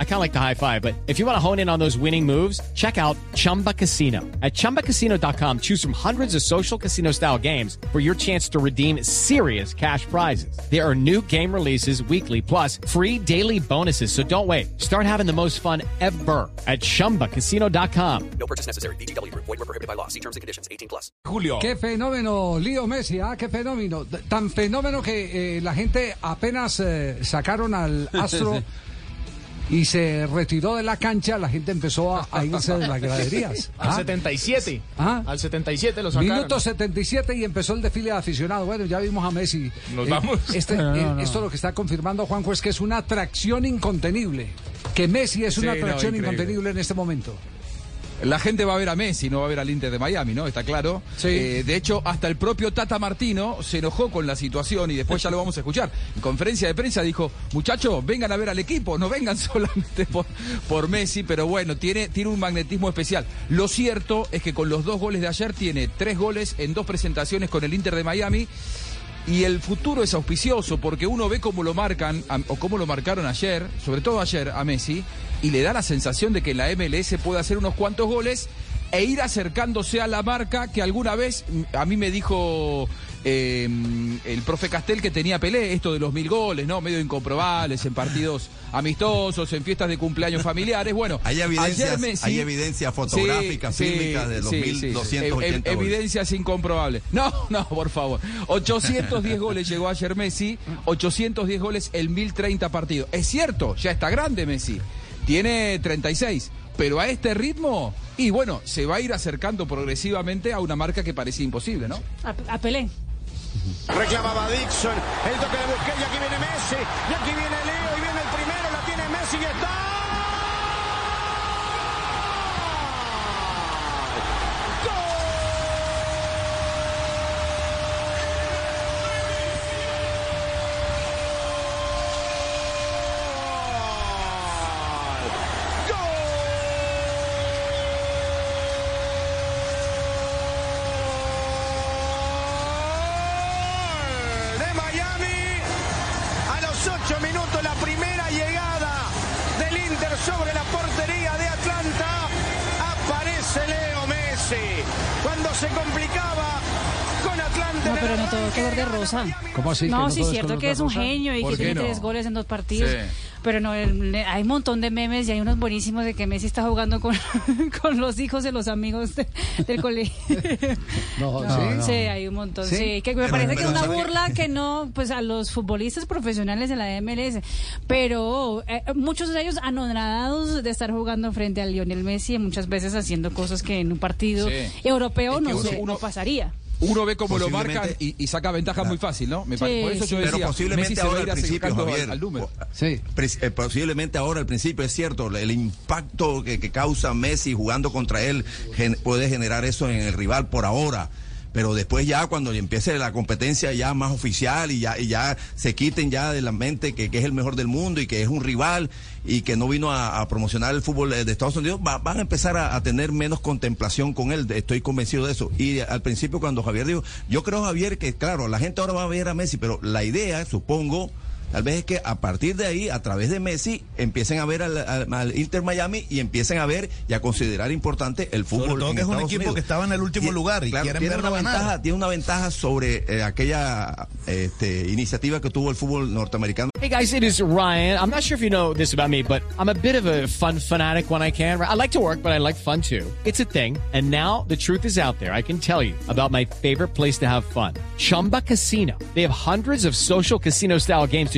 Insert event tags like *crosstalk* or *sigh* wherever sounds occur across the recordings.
I kind of like the high five, but if you want to hone in on those winning moves, check out Chumba Casino. At ChumbaCasino.com, choose from hundreds of social casino style games for your chance to redeem serious cash prizes. There are new game releases weekly, plus free daily bonuses. So don't wait. Start having the most fun ever at ChumbaCasino.com. No purchase necessary. BGW. Void were prohibited by law. See terms and conditions. 18 plus. Julio. Qué fenómeno, Lío Messi, ah, qué fenómeno. Tan fenómeno que eh, la gente apenas eh, sacaron al *laughs* astro y se retiró de la cancha, la gente empezó a, a irse de las graderías. *laughs* Al Ah, 77. Ah. Al 77 lo sacaron. Minuto 77 y empezó el desfile de aficionados. Bueno, ya vimos a Messi. Nos vamos. Este, *laughs* No, no, eh, no. Esto lo que está confirmando Juanjo es que es una atracción incontenible. Que Messi es una Sí, atracción incontenible en este momento. La gente va a ver a Messi, no va a ver al Inter de Miami, ¿no? Está claro. Sí. Eh, de hecho, hasta el propio Tata Martino se enojó con la situación y después ya lo vamos a escuchar. En conferencia de prensa dijo, muchachos, vengan a ver al equipo, no vengan *laughs* solamente por, por Messi, pero bueno, tiene, tiene un magnetismo especial. Lo cierto es que con los dos goles de ayer tiene tres goles en dos presentaciones con el Inter de Miami. Y el futuro es auspicioso porque uno ve cómo lo marcan o cómo lo marcaron ayer, sobre todo ayer a Messi, y le da la sensación de que la MLS puede hacer unos cuantos goles e ir acercándose a la marca que alguna vez mm, a mí me dijo eh, el profe Castel que tenía Pelé, esto de los mil goles, ¿no? Medio incomprobables en partidos amistosos, en fiestas de cumpleaños familiares. Bueno, *laughs* Hay evidencias- ayer Messi- hay evidencias fotográficas, fílmicas de los 1280 Ev- ev- goles. Evidencias incomprobables. No, no, por favor. 810 goles llegó ayer Messi, 810 goles en 1030 partidos. Es cierto, ya está grande Messi. Tiene 36. Pero a este ritmo, y bueno, se va a ir acercando progresivamente a una marca que parecía imposible, ¿no? A, a Pelé. Reclamaba Dixon, el toque de Busquets y aquí viene Messi, y aquí viene Leo y viene el primero, la tiene Messi y está. Messi cuando se complicaba con Atlanta No, pero no todo color de rosa. ¿Cómo así? No, que sí, es cierto que es un rosa? genio y ¿Por que tiene no? tres goles en dos partidos. Sí. Pero no, el- hay un montón de memes y hay unos buenísimos de que Messi está jugando con, *laughs* con los hijos de los amigos de- del colegio. No, *laughs* No, ¿sí? sí, hay un montón. ¿Sí? Sí, que me Pero- parece que es una burla que no, pues a los futbolistas profesionales de la MLS. Pero eh, muchos de ellos anonadados de estar jugando frente a Lionel Messi y muchas veces haciendo cosas que en un partido Sí. europeo no, uno- uno- no pasaría. Uno ve cómo lo marcan y, y saca ventaja muy fácil, ¿no? Me Sí, Por eso yo sí. decía, Pero posiblemente Messi ahora al principio, Javier. al, al número. Sí. Eh, posiblemente ahora al principio es cierto, el impacto que, que causa Messi jugando contra él gen- puede generar eso en el rival por ahora. Pero después ya cuando empiece la competencia ya más oficial y ya, y ya se quiten ya de la mente que, que es el mejor del mundo y que es un rival y que no vino a, promocionar el fútbol eh, de Estados Unidos, va- van a empezar a, a tener menos contemplación con él. Estoy convencido de eso. Y al principio cuando Javier dijo, yo creo Javier que claro, la gente ahora va a ver a Messi, pero la idea, supongo, Tal vez es que a partir de ahí, a través de Messi, empiecen a ver al, al- al Inter Miami y empiecen a ver y a considerar importante el fútbol. Sobre todo en que es un Estados equipo Unidos. que estaba en el último Tie- lugar y quieren tiene una ganar. ventaja, tiene una ventaja sobre eh, aquella este, iniciativa que tuvo el fútbol norteamericano. Hey guys, it is Ryan. I'm not sure if you know this about me, but I'm a bit of a fun fanatic when I can. I like to work, but I like fun too. It's a thing. And now the truth is out there. I can tell you about my favorite place to have fun. Chumba Casino. They have hundreds of social casino style games to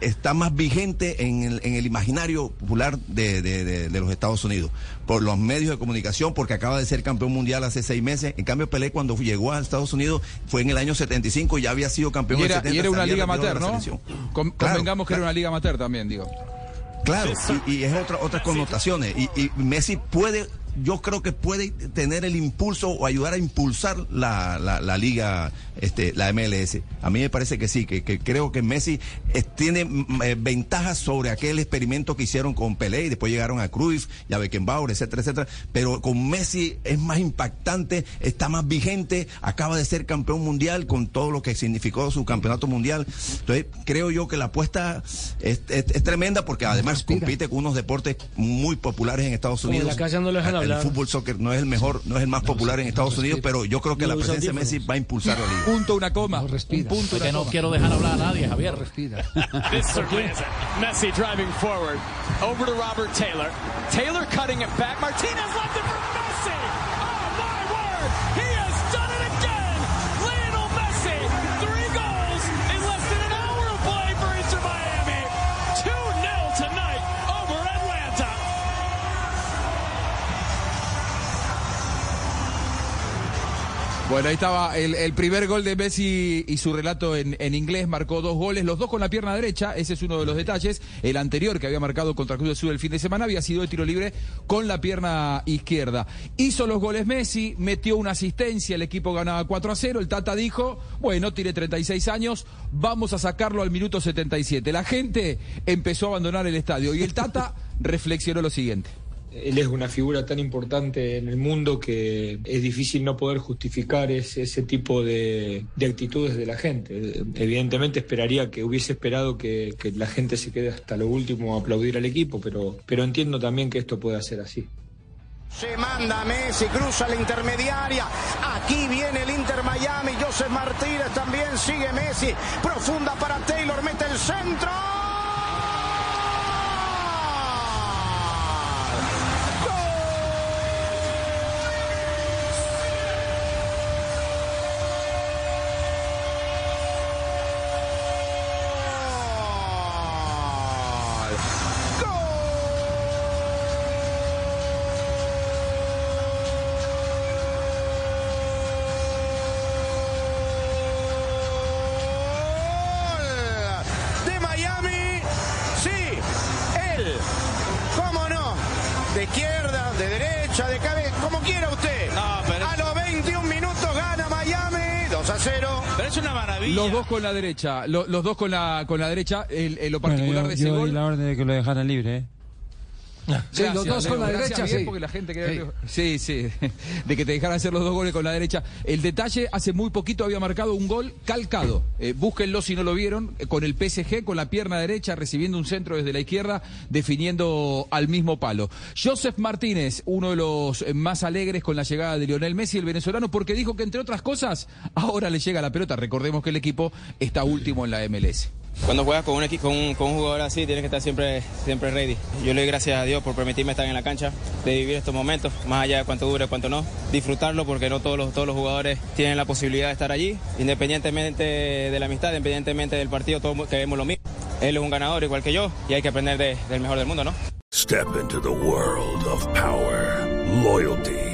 está más vigente en el, en el imaginario popular de, de- de- de los Estados Unidos, por los medios de comunicación, porque acaba de ser campeón mundial hace seis meses. En cambio, Pelé cuando llegó a Estados Unidos fue en el año 75 y ya había sido campeón Y en el era, 70. y era una liga amateur, ¿no? Con- Claro, convengamos que claro. era una liga amateur también, digo. Claro, y, y es otra, otras connotaciones. Y, y Messi puede yo creo que puede tener el impulso o ayudar a impulsar la, la, la liga, este, la MLS. A mí me parece que sí, que, que creo que Messi eh, tiene mm, eh, ventajas sobre aquel experimento que hicieron con Pelé y después llegaron a Cruyff y a Beckenbauer, etcétera, etcétera. Pero con Messi es más impactante, está más vigente, acaba de ser campeón mundial con todo lo que significó su campeonato mundial. Entonces, creo yo que la apuesta es, es- es tremenda porque además compite con unos deportes muy populares en Estados Unidos. la el fútbol soccer no es el mejor, no es el más popular en Estados Unidos, pero yo creo que No la presencia de Messi va a impulsar la liga. Punto, una coma. No respira. Un punto, una Que no coma. quiero dejar hablar a nadie, Javier. Respira. *laughs* This certainly is it. Messi driving forward. Over to Robert Taylor. Taylor cutting it back. Martinez left it for Messi. Bueno, ahí estaba el, primer gol de Messi y su relato en, en inglés. Marcó dos goles, los dos con la pierna derecha. Ese es uno de los detalles. El anterior que había marcado contra Cruz del Sur el fin de semana había sido de tiro libre con la pierna izquierda. Hizo los goles Messi, metió una asistencia, el equipo ganaba 4 a 0. El Tata dijo, bueno, tiene 36 años, vamos a sacarlo al minuto 77. La gente empezó a abandonar el estadio y el Tata *laughs* reflexionó lo siguiente. Él es una figura tan importante en el mundo que es difícil no poder justificar ese, tipo de, de actitudes de la gente. Evidentemente esperaría que hubiese esperado que, la gente se quede hasta lo último a aplaudir al equipo, pero, pero entiendo también que esto pueda ser así. Se manda Messi, cruza la intermediaria. Aquí viene el Inter Miami. Joseph Martínez también sigue Messi. Profunda para Taylor, mete el centro. De derecha, de cabeza, como quiera usted. A los 21 minutos gana Miami, 2 a 0. Pero es una maravilla. Los dos con la derecha, lo- los, dos con la con la derecha, el, el- lo particular de ese yo gol. di la orden de que lo dejaran libre, ¿eh? Sí, los dos con la Gracias, derecha, sí. porque la gente sí, sí, *laughs* de que te dejaran hacer los dos goles con la derecha. El detalle, hace muy poquito había marcado un gol calcado. Eh, búsquenlo si no lo vieron, eh, con el PSG, con la pierna derecha, recibiendo un centro desde la izquierda, definiendo al mismo palo. Joseph Martínez, uno de los eh, más alegres con la llegada de Lionel Messi, el venezolano, porque dijo que entre otras cosas, ahora le llega la pelota. Recordemos que el equipo está último en la MLS. Cuando juegas con un, con, con un jugador así, tienes que estar siempre, siempre ready. Yo le doy gracias a Dios por permitirme estar en la cancha, de vivir estos momentos, más allá de cuánto dure, cuánto no. Disfrutarlo porque no todos los, todos los jugadores tienen la posibilidad de estar allí, independientemente de la amistad, independientemente del partido, todos queremos lo mismo. Él es un ganador igual que yo y hay que aprender de- del mejor del mundo, ¿no? Step into the world of power, loyalty,